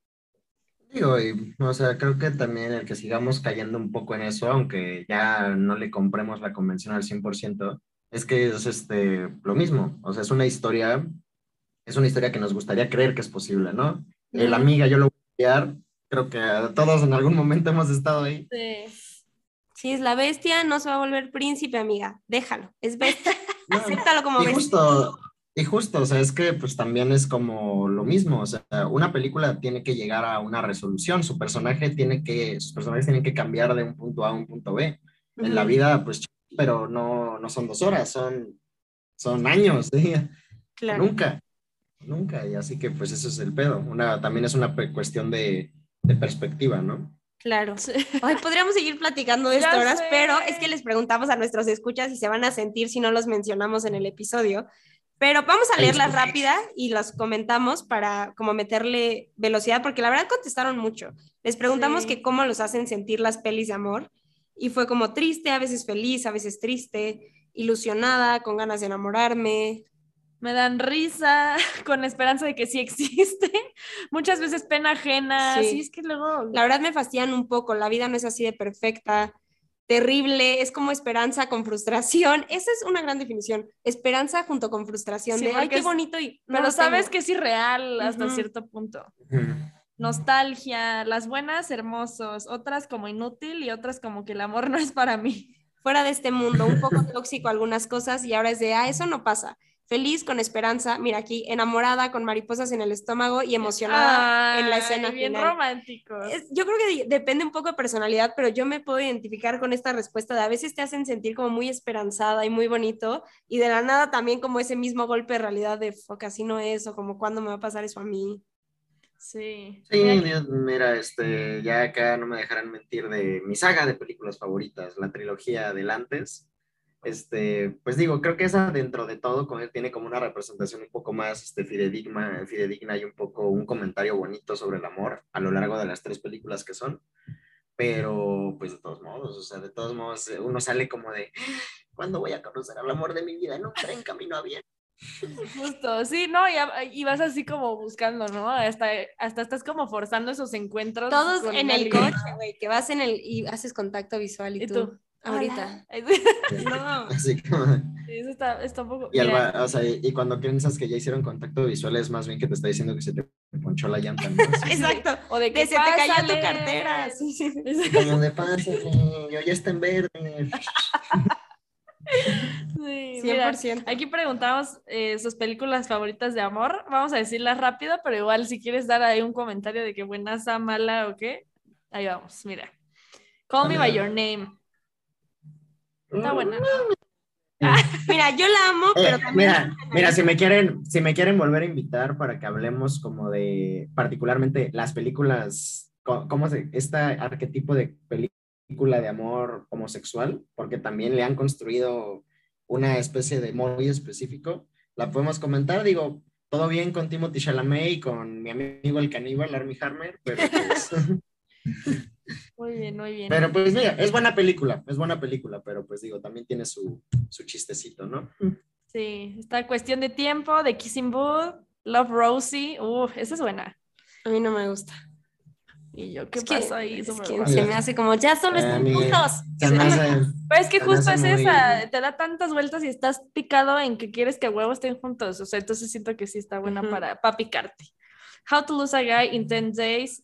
Speaker 1: Digo, y, o sea, creo que también el que sigamos cayendo un poco en eso, aunque ya no le compremos la convención al 100%, es que es este, lo mismo, o sea, es una historia, es una historia que nos gustaría creer que es posible, ¿no? El
Speaker 2: Ujú.
Speaker 1: amiga, yo lo voy a enviar, creo que todos en algún momento hemos estado ahí.
Speaker 4: Sí.
Speaker 2: Si es la bestia, no se va a volver príncipe, amiga. Déjalo, es bestia.
Speaker 1: No,
Speaker 2: Acéptalo como
Speaker 1: Y
Speaker 2: bestia.
Speaker 1: justo, y justo, o sea, es que pues también es como lo mismo, o sea, una película tiene que llegar a una resolución, su personaje tiene que, sus personajes tienen que cambiar de un punto A a un punto B. En la vida, pues, pero no, no son dos horas, son, son años, ¿sí?
Speaker 2: Claro.
Speaker 1: Nunca, nunca, y así que pues eso es el pedo. Una, también es una cuestión de, de perspectiva, ¿no?
Speaker 2: Claro. Hoy podríamos seguir platicando de esto horas,
Speaker 4: sé.
Speaker 2: pero es que les preguntamos a nuestros escuchas si se van a sentir si no los mencionamos en el episodio. Pero vamos a leerlas rápida y las comentamos para como meterle velocidad, porque la verdad contestaron mucho. Les preguntamos
Speaker 4: Sí.
Speaker 2: que cómo los hacen sentir las pelis de amor y fue como triste, a veces feliz, a veces triste, ilusionada, con ganas de enamorarme.
Speaker 4: Me dan risa, con esperanza de que sí existe. Muchas veces pena ajena.
Speaker 2: Sí.
Speaker 4: Sí, es que luego.
Speaker 2: La verdad me fastidian un poco, la vida no es así de perfecta, terrible, es como esperanza con frustración. Esa es una gran definición, esperanza junto con frustración,
Speaker 4: Sí,
Speaker 2: de, ay, qué
Speaker 4: es-
Speaker 2: bonito y no
Speaker 4: Pero sabes
Speaker 2: tengo".
Speaker 4: que es irreal hasta cierto punto. Nostalgia, las buenas hermosos, otras como inútil y otras como que el amor no es para mí.
Speaker 2: fuera de este mundo, un poco tóxico algunas cosas y ahora es de, ah, eso no pasa. Feliz, con esperanza, mira aquí, enamorada, con mariposas en el estómago y emocionada en la
Speaker 4: Ay,
Speaker 2: escena
Speaker 4: bien
Speaker 2: final.
Speaker 4: románticos.
Speaker 2: Es- yo creo que de- depende un poco de personalidad, pero yo me puedo identificar con esta respuesta de a veces te hacen sentir como muy esperanzada y muy bonito y de la nada también como ese mismo golpe de realidad de fuck, así no es o como cuándo me va a pasar eso a mí.
Speaker 4: Sí.
Speaker 1: Sí,
Speaker 4: Mira,
Speaker 1: Dios, mira, este, ya acá no me dejarán mentir de mi saga de películas favoritas, la trilogía del antes. Este, pues digo, creo que esa dentro de todo con él tiene como una representación un poco más este, fidedigna, fidedigna y un poco un comentario bonito sobre el amor a lo largo de las tres películas que son. Pero, pues de todos modos, o sea, de todos modos, eh, uno sale como de, ¿cuándo voy a conocer al amor de mi vida? En un tren camino a bien.
Speaker 4: Justo, sí, no, y, vas así como buscando, ¿no? Hasta, hasta estás como forzando esos encuentros.
Speaker 2: Todos en el
Speaker 4: alguien.
Speaker 2: coche, güey, que vas en el y haces contacto visual y,
Speaker 4: Y
Speaker 2: tú,
Speaker 4: tú,
Speaker 2: ahorita. No.
Speaker 1: Así como...
Speaker 4: Sí, eso está, está un poco.
Speaker 1: Y, al
Speaker 4: mira,
Speaker 1: va- o sea, y, y cuando piensas que ya hicieron contacto visual es más bien que te está diciendo que se te ponchó la llanta.
Speaker 2: Exacto.
Speaker 4: o de
Speaker 2: Que
Speaker 4: que
Speaker 2: se te cayó tu cartera. Sí, sí.
Speaker 1: como de pásale, yo ya está en verde.
Speaker 4: Sí, mira,
Speaker 2: 100%.
Speaker 4: aquí preguntamos eh, sus películas favoritas de amor. Vamos a decirlas rápido, pero igual si quieres dar ahí un comentario de que buenaza, mala o qué, ahí vamos, mira. Call Me By Your Name. Está buena.
Speaker 2: Mira, yo la amo,
Speaker 1: Eh,
Speaker 2: pero también.
Speaker 1: mira, mira, si me quieren, si me quieren volver a invitar para que hablemos como de particularmente las películas, cómo se, este arquetipo de película de amor homosexual, porque también le han construido una especie de muy específico, la podemos comentar, digo, todo bien con Timothy Chalamet y con mi amigo el caníbal, Armie Harmer, pero pues,
Speaker 4: Muy bien, muy bien.
Speaker 1: pero pues mira, es buena película, es buena película, pero pues digo, también tiene su, su chistecito, ¿no?
Speaker 4: Sí, está cuestión de tiempo, de Kissing Booth, Love Rosie. Uh, esa es buena.
Speaker 2: A mí no me gusta.
Speaker 4: Y yo, ¿qué
Speaker 2: Es que-
Speaker 4: pasa ahí?
Speaker 2: Es que se me hace como, ya solo están
Speaker 1: mí-
Speaker 2: juntos.
Speaker 1: Hace-
Speaker 4: Pero es que justo es
Speaker 1: muy-
Speaker 4: esa, te da tantas vueltas y estás picado en que quieres que a huevos estén juntos. O sea, entonces siento que sí está buena
Speaker 2: Ujú.
Speaker 4: para, para picarte. How to Lose a Guy in 10 Days.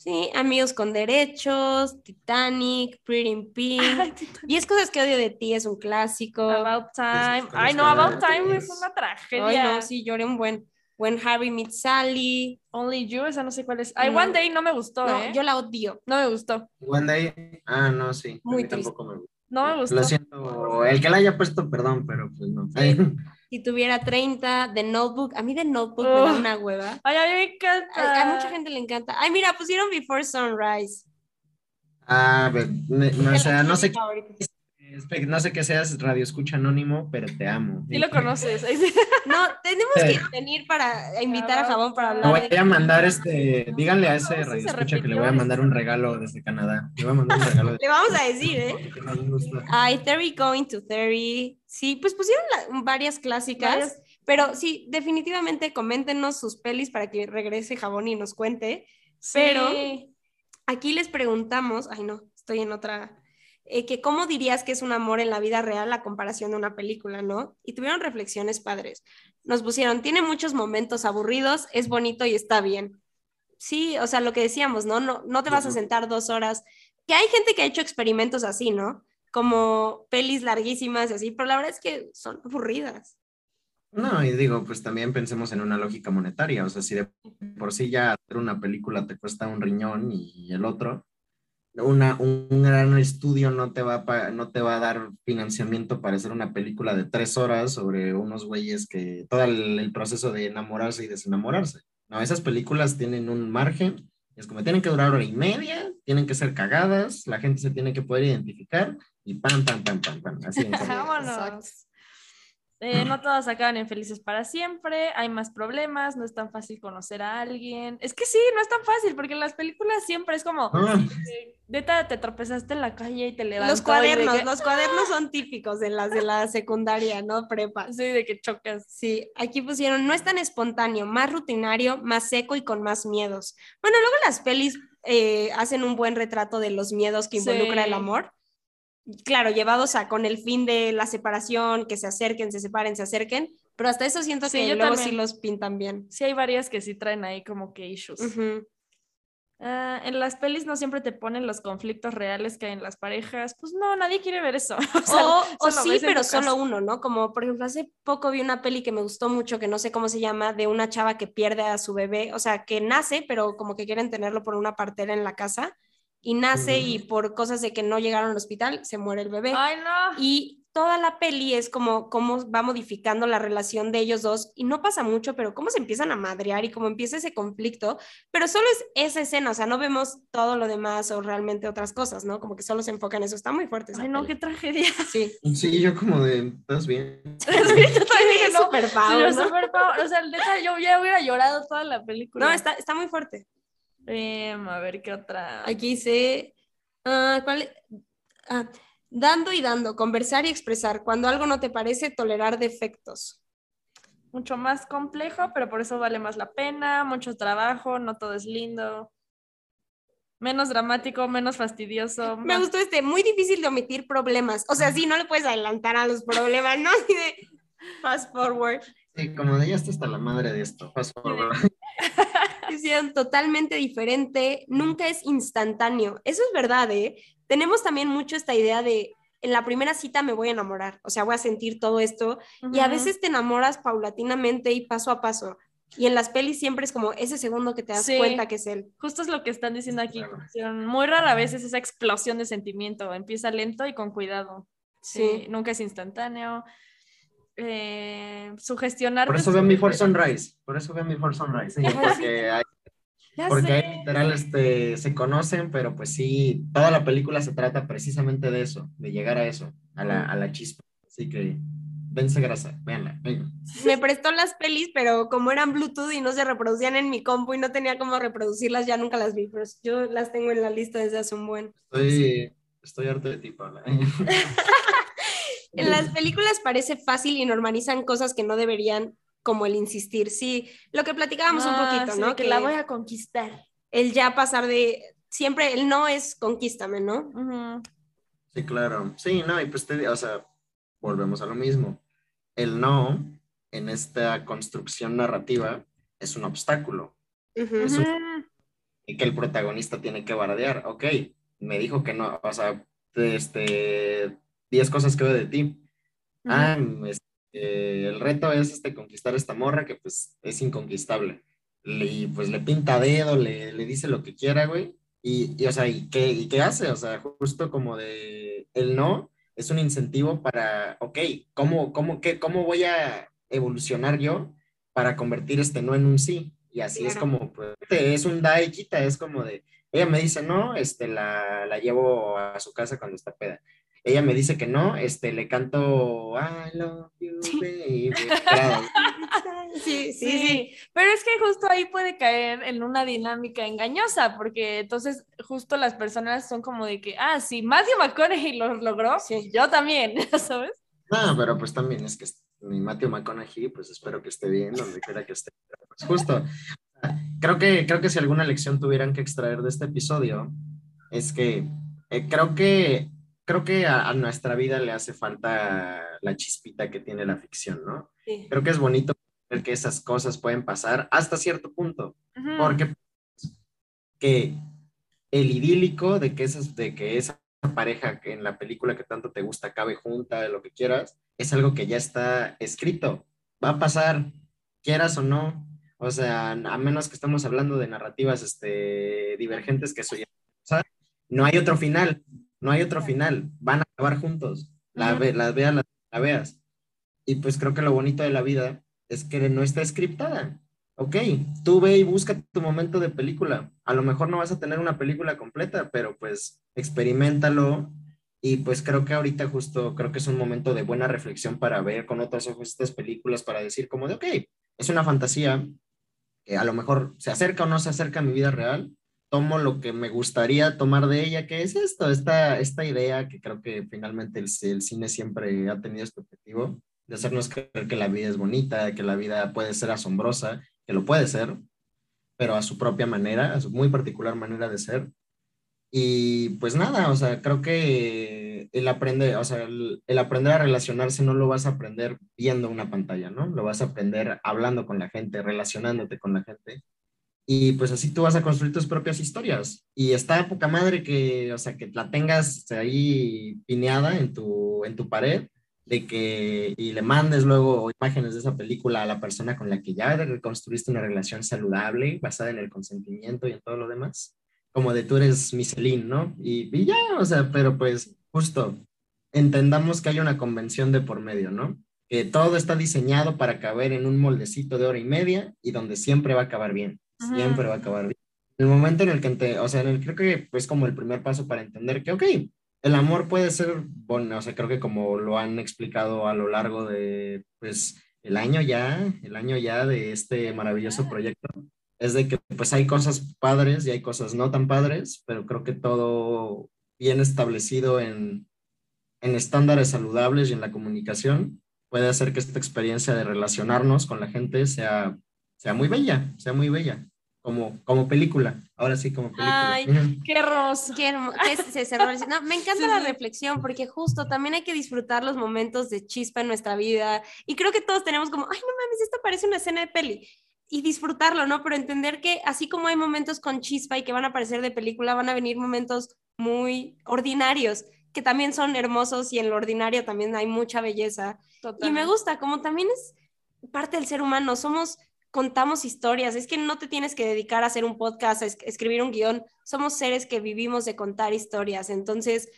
Speaker 2: Sí, amigos con derechos, Titanic, Pretty in Pink. Y es cosas que odio de ti, es un clásico.
Speaker 4: About Time. Ay, no, About. Time es una tragedia.
Speaker 2: Ay, no, sí, lloré un buen. When Harry Meets Sally.
Speaker 4: Only You, esa no sé cuál es. Ay,
Speaker 2: No.
Speaker 4: One Day no me gustó,
Speaker 2: No,
Speaker 4: ¿eh?
Speaker 2: yo la odio.
Speaker 4: No me gustó.
Speaker 1: One Day. Ah, no, sí. a
Speaker 2: Muy
Speaker 1: mí tampoco me gusta.
Speaker 4: No me gustó.
Speaker 1: Lo siento. El que la haya puesto, perdón, pero pues no.
Speaker 2: Sí. Si tuviera 30, The Notebook. A mí The Notebook me da
Speaker 4: Ugh.
Speaker 2: una hueva.
Speaker 4: Ay, a mí me encanta.
Speaker 2: A, a mucha gente le encanta. Ay, mira, pusieron Before Sunrise.
Speaker 1: Ah, no, o sea, no sé, qué- no sé que seas radio escucha anónimo, pero te amo.
Speaker 4: Sí lo conoces.
Speaker 2: No, tenemos
Speaker 1: Sí.
Speaker 2: que venir para invitar a Jabón para
Speaker 1: Le
Speaker 2: hablar.
Speaker 1: voy
Speaker 2: de-
Speaker 1: a mandar este, díganle a ese radio escucha que le voy a mandar un regalo desde Canadá. Le voy a mandar un regalo.
Speaker 2: Le vamos a decir, ¿eh?
Speaker 1: le.
Speaker 2: Ay, Theory Going to Theory. Sí, pues pusieron la- varias clásicas.
Speaker 4: Varias.
Speaker 2: Pero sí, definitivamente coméntenos sus pelis para que regrese Jabón y nos cuente. Pero-. Aquí les preguntamos, ay no, estoy en otra, eh, que cómo dirías que es un amor en la vida real a comparación de una película, ¿no? Y tuvieron reflexiones padres. Nos pusieron, tiene muchos momentos aburridos, es bonito y está bien. Sí, o sea, lo que decíamos, ¿no? No, no te vas a sentar dos horas. Que hay gente que ha hecho experimentos así, ¿no? Como pelis larguísimas y así, pero la verdad es que son aburridas.
Speaker 1: No, y digo, pues también pensemos en una lógica monetaria. O sea, si de por sí ya hacer una película te cuesta un riñón y el otro, una, un, gran estudio no te, va a, pa- no te va a dar financiamiento para hacer una película de tres horas sobre unos güeyes que todo el, el proceso de enamorarse y desenamorarse. No, esas películas tienen un margen Es como tienen que durar hora y media, tienen que ser cagadas, la gente se tiene que poder identificar y pam, pam, pam, pam, pam. Así.
Speaker 4: Vámonos. Eh, no todas acaban en felices para siempre, hay más problemas, no es tan fácil conocer a alguien. Es que sí, no es tan fácil, porque en las películas siempre es como,
Speaker 1: Ah,
Speaker 4: eh, neta, te tropezaste en la calle y te levantó.
Speaker 2: Los cuadernos,
Speaker 4: que-
Speaker 2: los cuadernos son típicos de las de la secundaria, ¿no? Prepa.
Speaker 4: Sí, de que chocas.
Speaker 2: Sí, aquí pusieron, no es tan espontáneo, más rutinario, más seco y con más miedos. Bueno, luego las pelis eh, hacen un buen retrato de los miedos que involucra
Speaker 4: Sí.
Speaker 2: el amor. Claro, llevados a con el fin de la separación, que se acerquen, se separen, se acerquen, pero hasta eso siento
Speaker 4: Sí,
Speaker 2: que
Speaker 4: yo
Speaker 2: luego
Speaker 4: también.
Speaker 2: sí los pintan bien.
Speaker 4: Sí, hay varias que sí traen ahí como que issues. Ah, en las pelis no siempre te ponen los conflictos reales que hay en las parejas. Pues no, nadie quiere ver eso. O, sea,
Speaker 2: O, sí, pero solo uno, ¿no? Como por ejemplo, hace poco vi una peli que me gustó mucho, que no sé cómo se llama, de una chava que pierde a su bebé, o sea, que nace, pero como que quieren tenerlo por una partera en la casa, y nace y por cosas de que no llegaron al hospital, se muere el bebé.
Speaker 4: Ay, no.
Speaker 2: Y toda la peli es como cómo va modificando la relación de ellos dos, y no pasa mucho, pero cómo se empiezan a madrear y cómo empieza ese conflicto, pero solo es esa escena, o sea, no vemos todo lo demás o realmente otras cosas, ¿no? Como que solo se enfoca en eso, está muy fuerte. esa
Speaker 4: Ay, no,
Speaker 2: peli.
Speaker 4: qué tragedia.
Speaker 2: Sí.
Speaker 1: Sí, yo como de, ¿estás bien?
Speaker 4: Sí, yo también dije, no.
Speaker 2: Super
Speaker 4: yo
Speaker 2: ¿no?
Speaker 4: super Pau. O sea, neta, yo ya hubiera llorado toda la película.
Speaker 2: No, está, está muy fuerte.
Speaker 4: Em, a ver qué otra.
Speaker 2: Aquí dice, ah, ¿cuál? Ah, dando y dando, conversar y expresar. Cuando algo no te parece, tolerar defectos.
Speaker 4: Mucho más complejo, pero por eso vale más la pena. Mucho trabajo, no todo es lindo. Menos dramático, menos fastidioso.
Speaker 2: Me
Speaker 4: más-
Speaker 2: gustó este, muy difícil de omitir problemas. O sea, sí, no le puedes adelantar a los problemas, ¿no? Así de fast forward.
Speaker 1: Sí, como de ya está hasta la madre de esto. Forward.
Speaker 2: Hicieron totalmente diferente, nunca es instantáneo. Eso es verdad, ¿eh? Tenemos también mucho esta idea de en la primera cita me voy a enamorar, o sea, voy a sentir todo esto y a veces te enamoras paulatinamente y paso a paso. Y en las pelis siempre es como ese segundo que te das
Speaker 4: Sí.
Speaker 2: cuenta que es él.
Speaker 4: Justo es lo que están diciendo aquí.
Speaker 1: Claro.
Speaker 4: Muy rara vez es esa explosión de sentimiento. Empieza lento y con cuidado. Sí, nunca es instantáneo. Eh, sugestionar.
Speaker 1: Por eso vean Before Sunrise. Por eso vean Before Sunrise. sí, porque hay, porque ahí literal este, se conocen, pero pues sí, toda la película se trata precisamente de eso, de llegar a eso, a la, a la chispa. Así que dense grasa, véanla. venga.
Speaker 2: Me prestó las pelis, pero como eran Bluetooth y no se reproducían en mi compu y no tenía cómo reproducirlas, ya nunca las vi, pero yo las tengo en la lista desde hace un buen.
Speaker 1: Estoy, estoy harto de ti, Paula.
Speaker 2: En las películas parece fácil y normalizan cosas que no deberían, como el insistir. Sí, lo que platicábamos un
Speaker 4: Ah,
Speaker 2: poquito,
Speaker 4: sí,
Speaker 2: ¿no?
Speaker 4: Que la voy a conquistar.
Speaker 2: el ya pasar de siempre el no es conquístame, ¿no?
Speaker 4: Ujú.
Speaker 1: Sí, claro. Sí, no, y pues te, o sea, volvemos a lo mismo. El no en esta construcción narrativa es un obstáculo
Speaker 2: Ujú.
Speaker 1: Es un- y que el protagonista tiene que bardear. Ok, me dijo que no, o sea, este, 10 cosas que veo de ti. Ah, este, el reto es este, conquistar esta morra que pues es inconquistable. Le- y pues le pinta dedo, le, le dice lo que quiera, güey. Y, y, o sea, ¿y qué, ¿y qué hace? O sea, justo como de el no es un incentivo para, ok, ¿cómo, cómo, qué, cómo voy a evolucionar yo para convertir este no en un sí? Y así es como, pues, es un da y quita, es como de, ella me dice no, este, la, la llevo a su casa cuando está peda. Ella me dice que no, este, le canto I love you, baby. Claro,
Speaker 2: Sí, sí,
Speaker 4: Sí,
Speaker 2: sí.
Speaker 4: pero es que justo ahí puede caer en una dinámica engañosa, porque entonces justo las personas son como de que, ah, si Matthew McConaughey lo logró,
Speaker 2: Sí.
Speaker 4: yo también, ¿sabes?
Speaker 1: No, pero pues también es que mi Matthew McConaughey, pues espero que esté bien donde quiera que esté. Pues, justo, creo que, creo que si alguna lección tuvieran que extraer de este episodio, es que eh, creo que creo que a, a nuestra vida le hace falta la chispita que tiene la ficción, ¿no?
Speaker 2: sí.
Speaker 1: Creo que es bonito ver que esas cosas pueden pasar hasta cierto punto,
Speaker 4: Ujú.
Speaker 1: porque que el idílico de que, esas, de que esa pareja que en la película que tanto te gusta acabe junta, lo que quieras, es algo que ya está escrito. Va a pasar, quieras o no. O sea, a menos que estamos hablando de narrativas este, divergentes, que pasa, no hay otro final, no hay otro final. Van a acabar juntos. La, ve- la veas, la, la veas. Y pues creo que lo bonito de la vida es que no está scriptada. ok, tú ve y busca tu momento de película. A lo mejor no vas a tener una película completa, pero pues experimentalo. Y pues creo que ahorita justo, creo que es un momento de buena reflexión para ver con otros ojos estas películas, para decir como de, ok, es una fantasía que a lo mejor se acerca o no se acerca a mi vida real, tomo lo que me gustaría tomar de ella, que es esto, esta, esta idea que creo que finalmente el, el, cine siempre ha tenido este objetivo, de hacernos creer que la vida es bonita, que la vida puede ser asombrosa, que lo puede ser, pero a su propia manera, a su muy particular manera de ser. Y pues nada, o sea, creo que el aprender, o sea, el, el, aprender a relacionarse no lo vas a aprender viendo una pantalla, ¿no? Lo vas a aprender hablando con la gente, relacionándote con la gente. Y pues así tú vas a construir tus propias historias. Y está poca madre que, o sea, que la tengas ahí pineada en tu, en tu pared, de que, y le mandes luego imágenes de esa película a la persona con la que ya reconstruiste una relación saludable, basada en el consentimiento y en todo lo demás. Como de tú eres Michelin, ¿no? Y, y ya, o sea, pero pues justo entendamos que hay una convención de por medio, ¿no? Que todo está diseñado para caber en un moldecito de hora y media y donde siempre va a acabar bien siempre va a acabar bien. En el momento en el que, te, o sea, en el, creo que es como el primer paso para entender que, ok, el amor puede ser, bueno, o sea, creo que como lo han explicado a lo largo de, pues, el año ya, el año ya de este maravilloso proyecto, es de que, pues, hay cosas padres y hay cosas no tan padres, pero creo que todo bien establecido en, en estándares saludables y en la comunicación puede hacer que esta experiencia de relacionarnos con la gente sea, sea muy bella, sea muy bella como, como película. Ahora sí, como película.
Speaker 2: Ay, qué hermoso. Qué hermoso. No, me encanta la reflexión porque justo también hay que disfrutar los momentos de chispa en nuestra vida. Y creo que todos tenemos como, ay, no mames, esto parece una escena de peli. Y disfrutarlo, ¿no? Pero entender que así como hay momentos con chispa y que van a aparecer de película, van a venir momentos muy ordinarios que también son hermosos y en lo ordinario también hay mucha belleza. Y me gusta, como también es parte del ser humano, somos contamos historias, es que no te tienes que dedicar a hacer un podcast, a escribir un guion, somos seres que vivimos de contar historias, entonces,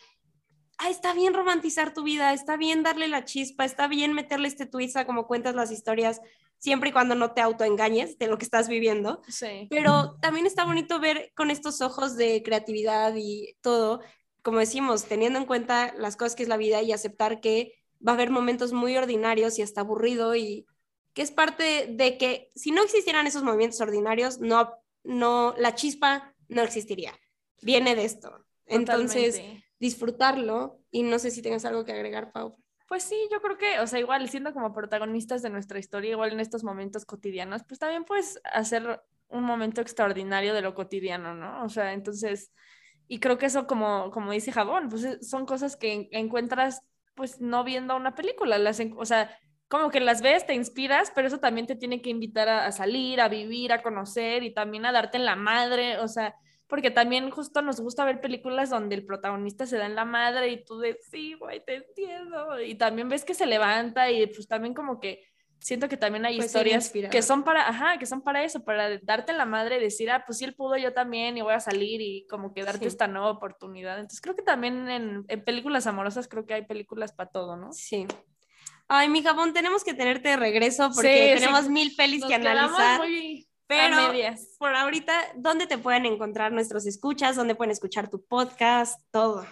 Speaker 2: ah, está bien romantizar tu vida, está bien darle la chispa, está bien meterle este twist a cómo cuentas las historias, siempre y cuando no te autoengañes de lo que estás viviendo,
Speaker 4: sí.
Speaker 2: pero también está bonito ver con estos ojos de creatividad y todo, como decimos, teniendo en cuenta las cosas que es la vida y aceptar que va a haber momentos muy ordinarios y hasta aburrido y que es parte de que si no existieran esos movimientos ordinarios, no, no, la chispa no existiría. Viene de esto. Entonces, disfrutarlo y no sé si tengas algo que agregar, Pau.
Speaker 4: Pues sí, yo creo que, o sea, igual siendo como protagonistas de nuestra historia, igual en estos momentos cotidianos, pues también puedes hacer un momento extraordinario de lo cotidiano, ¿no? O sea, entonces, y creo que eso como, como dice Jabón, pues son cosas que encuentras pues no viendo una película, las, o sea, como que las ves, te inspiras, pero eso también te tiene que invitar a, salir, a vivir, a conocer y también a darte en la madre, o sea, porque también justo nos gusta ver películas donde el protagonista se da en la madre y tú de, sí, güey, te entiendo, y también ves que se levanta y pues también como que siento que también hay historias que son para, ajá, que son para eso, para darte en la madre y decir, ah, pues sí, él pudo, yo también, y voy a salir y como que darte esta nueva oportunidad. Entonces creo que también en, en películas amorosas creo que hay películas para todo, ¿no?
Speaker 2: Sí. Ay, mi jabón, tenemos que tenerte de regreso porque tenemos mil pelis que analizar. pero por ahorita, ¿dónde te pueden encontrar nuestros escuchas? ¿Dónde pueden escuchar tu podcast? Todo.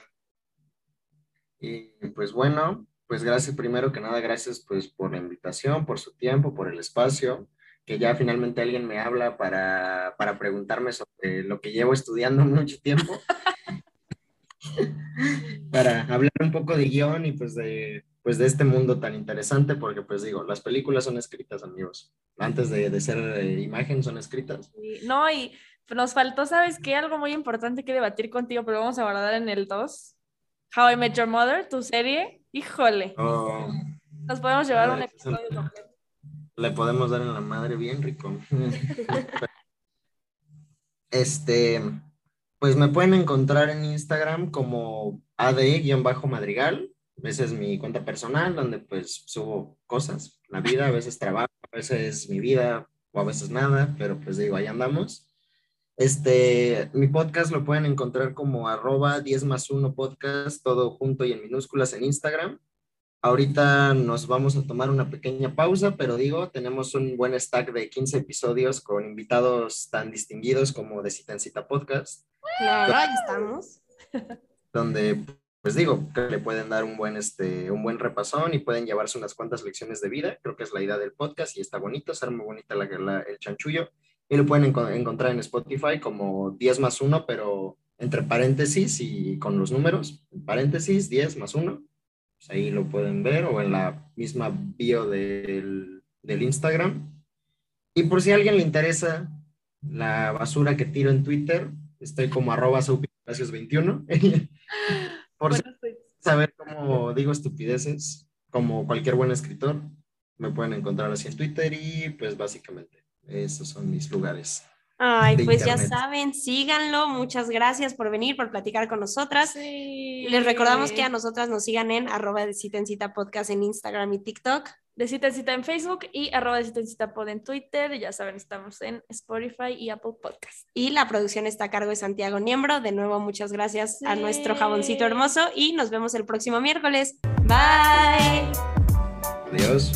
Speaker 1: Y pues bueno, pues gracias primero que nada, gracias pues por la invitación, por su tiempo, por el espacio, que ya finalmente alguien me habla para, para preguntarme sobre lo que llevo estudiando mucho tiempo. para hablar un poco de guion y pues de pues de este mundo tan interesante, porque pues digo, las películas son escritas, amigos. Antes de, de ser eh, imagen son escritas.
Speaker 4: No, y nos faltó, ¿sabes qué? Algo muy importante que debatir contigo, pero vamos a guardar en el 2. How I Met Your Mother, tu serie. Híjole.
Speaker 1: Oh.
Speaker 4: Nos podemos llevar un episodio completo.
Speaker 1: Le podemos dar en la madre bien rico. este, pues me pueden encontrar en Instagram como AD-madrigal esa es mi cuenta personal, donde pues subo cosas, la vida, a veces trabajo, a veces mi vida o a veces nada, pero pues digo, ahí andamos. Este, mi podcast lo pueden encontrar como arroba 10 más 1 podcast, todo junto y en minúsculas en Instagram. Ahorita nos vamos a tomar una pequeña pausa, pero digo, tenemos un buen stack de 15 episodios con invitados tan distinguidos como de Cita en Cita Podcast.
Speaker 2: Claro, ahí estamos.
Speaker 1: Donde, pues digo, que le pueden dar un buen, este, un buen repasón y pueden llevarse unas cuantas lecciones de vida. Creo que es la idea del podcast y está bonito, ser muy bonita la, la, el chanchullo. Y lo pueden encontrar en Spotify como 10 más 1, pero entre paréntesis y con los números, paréntesis 10 más 1 pues ahí lo pueden ver o en la misma bio del, del Instagram. Y por si a alguien le interesa la basura que tiro en Twitter, estoy como arroba 21 por si saber cómo digo estupideces, como cualquier buen escritor, me pueden encontrar así en Twitter y pues básicamente esos son mis lugares.
Speaker 2: Ay, pues ya saben, síganlo. Muchas gracias por venir, por platicar con nosotras. Les recordamos que a nosotras nos sigan en arroba de cita en cita podcast en Instagram y TikTok.
Speaker 4: De cita en cita en Facebook y arroba de cita en cita pod en Twitter. Ya saben, estamos en Spotify y Apple Podcast.
Speaker 2: Y la producción está a cargo de Santiago Niembro. De nuevo, muchas gracias a nuestro jaboncito hermoso y nos vemos el próximo miércoles. Bye.
Speaker 1: Adiós.